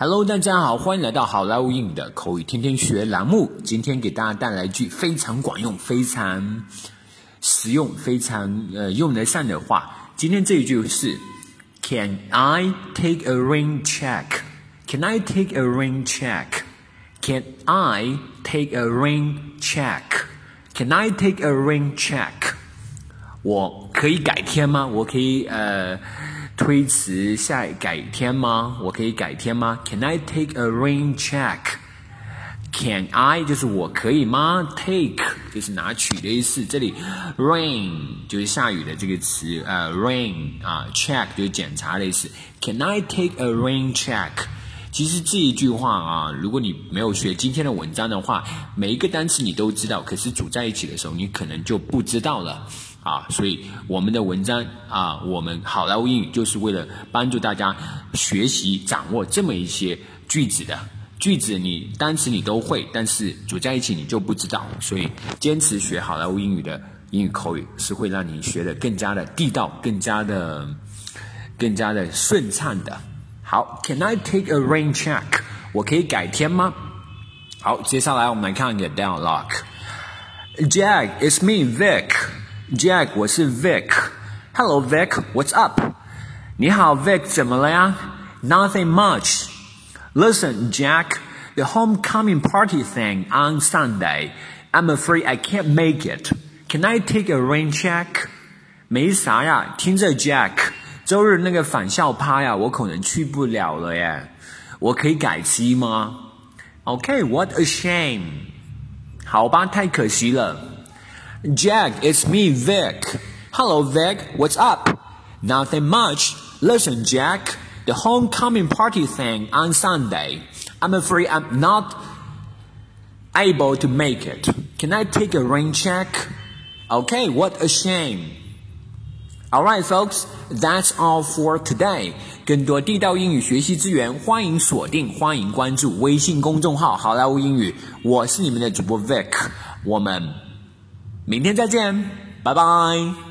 Hello，大家好，欢迎来到好莱坞英语的口语天天学栏目。今天给大家带来一句非常管用、非常实用、非常呃用得上的话。今天这一句是 Can I take a rain check? Can I take a rain check? Can I take a rain check? Can I take a rain check? 我可以改天吗？我可以呃。推迟下改天吗？我可以改天吗？Can I take a rain check？Can I 就是我可以吗？Take 就是拿取的意思。这里 rain 就是下雨的这个词，呃，rain 啊，check 就是检查的意思。Can I take a rain check？其实这一句话啊，如果你没有学今天的文章的话，每一个单词你都知道，可是组在一起的时候，你可能就不知道了。啊，所以我们的文章啊，我们好莱坞英语就是为了帮助大家学习掌握这么一些句子的句子，你单词你都会，但是组在一起你就不知道。所以坚持学好莱坞英语的英语口语，是会让你学的更加的地道，更加的更加的顺畅的。好，Can I take a rain check？我可以改天吗？好，接下来我们来看一个 dialogue。Jack，it's me，Vic。Jack，我是 Vic。Hello Vic，what's up？你好 Vic，怎么了呀？Nothing much. Listen, Jack, the homecoming party thing on Sunday. I'm afraid I can't make it. Can I take a rain check? 没啥呀，听着 Jack，周日那个返校趴呀，我可能去不了了耶。我可以改期吗？Okay, a shame. 好吧，太可惜了。 Jack, it's me, Vic. Hello, Vic. What's up? Nothing much. Listen, Jack, the homecoming party thing on Sunday. I'm afraid I'm not able to make it. Can I take a rain check? Okay, what a shame. Alright, folks, that's all for today. 更多地道英语学习资源，欢迎锁定，欢迎关注微信公众号“好莱坞英语”。我是你们的主播 Vic，我们。 明天再见，拜拜。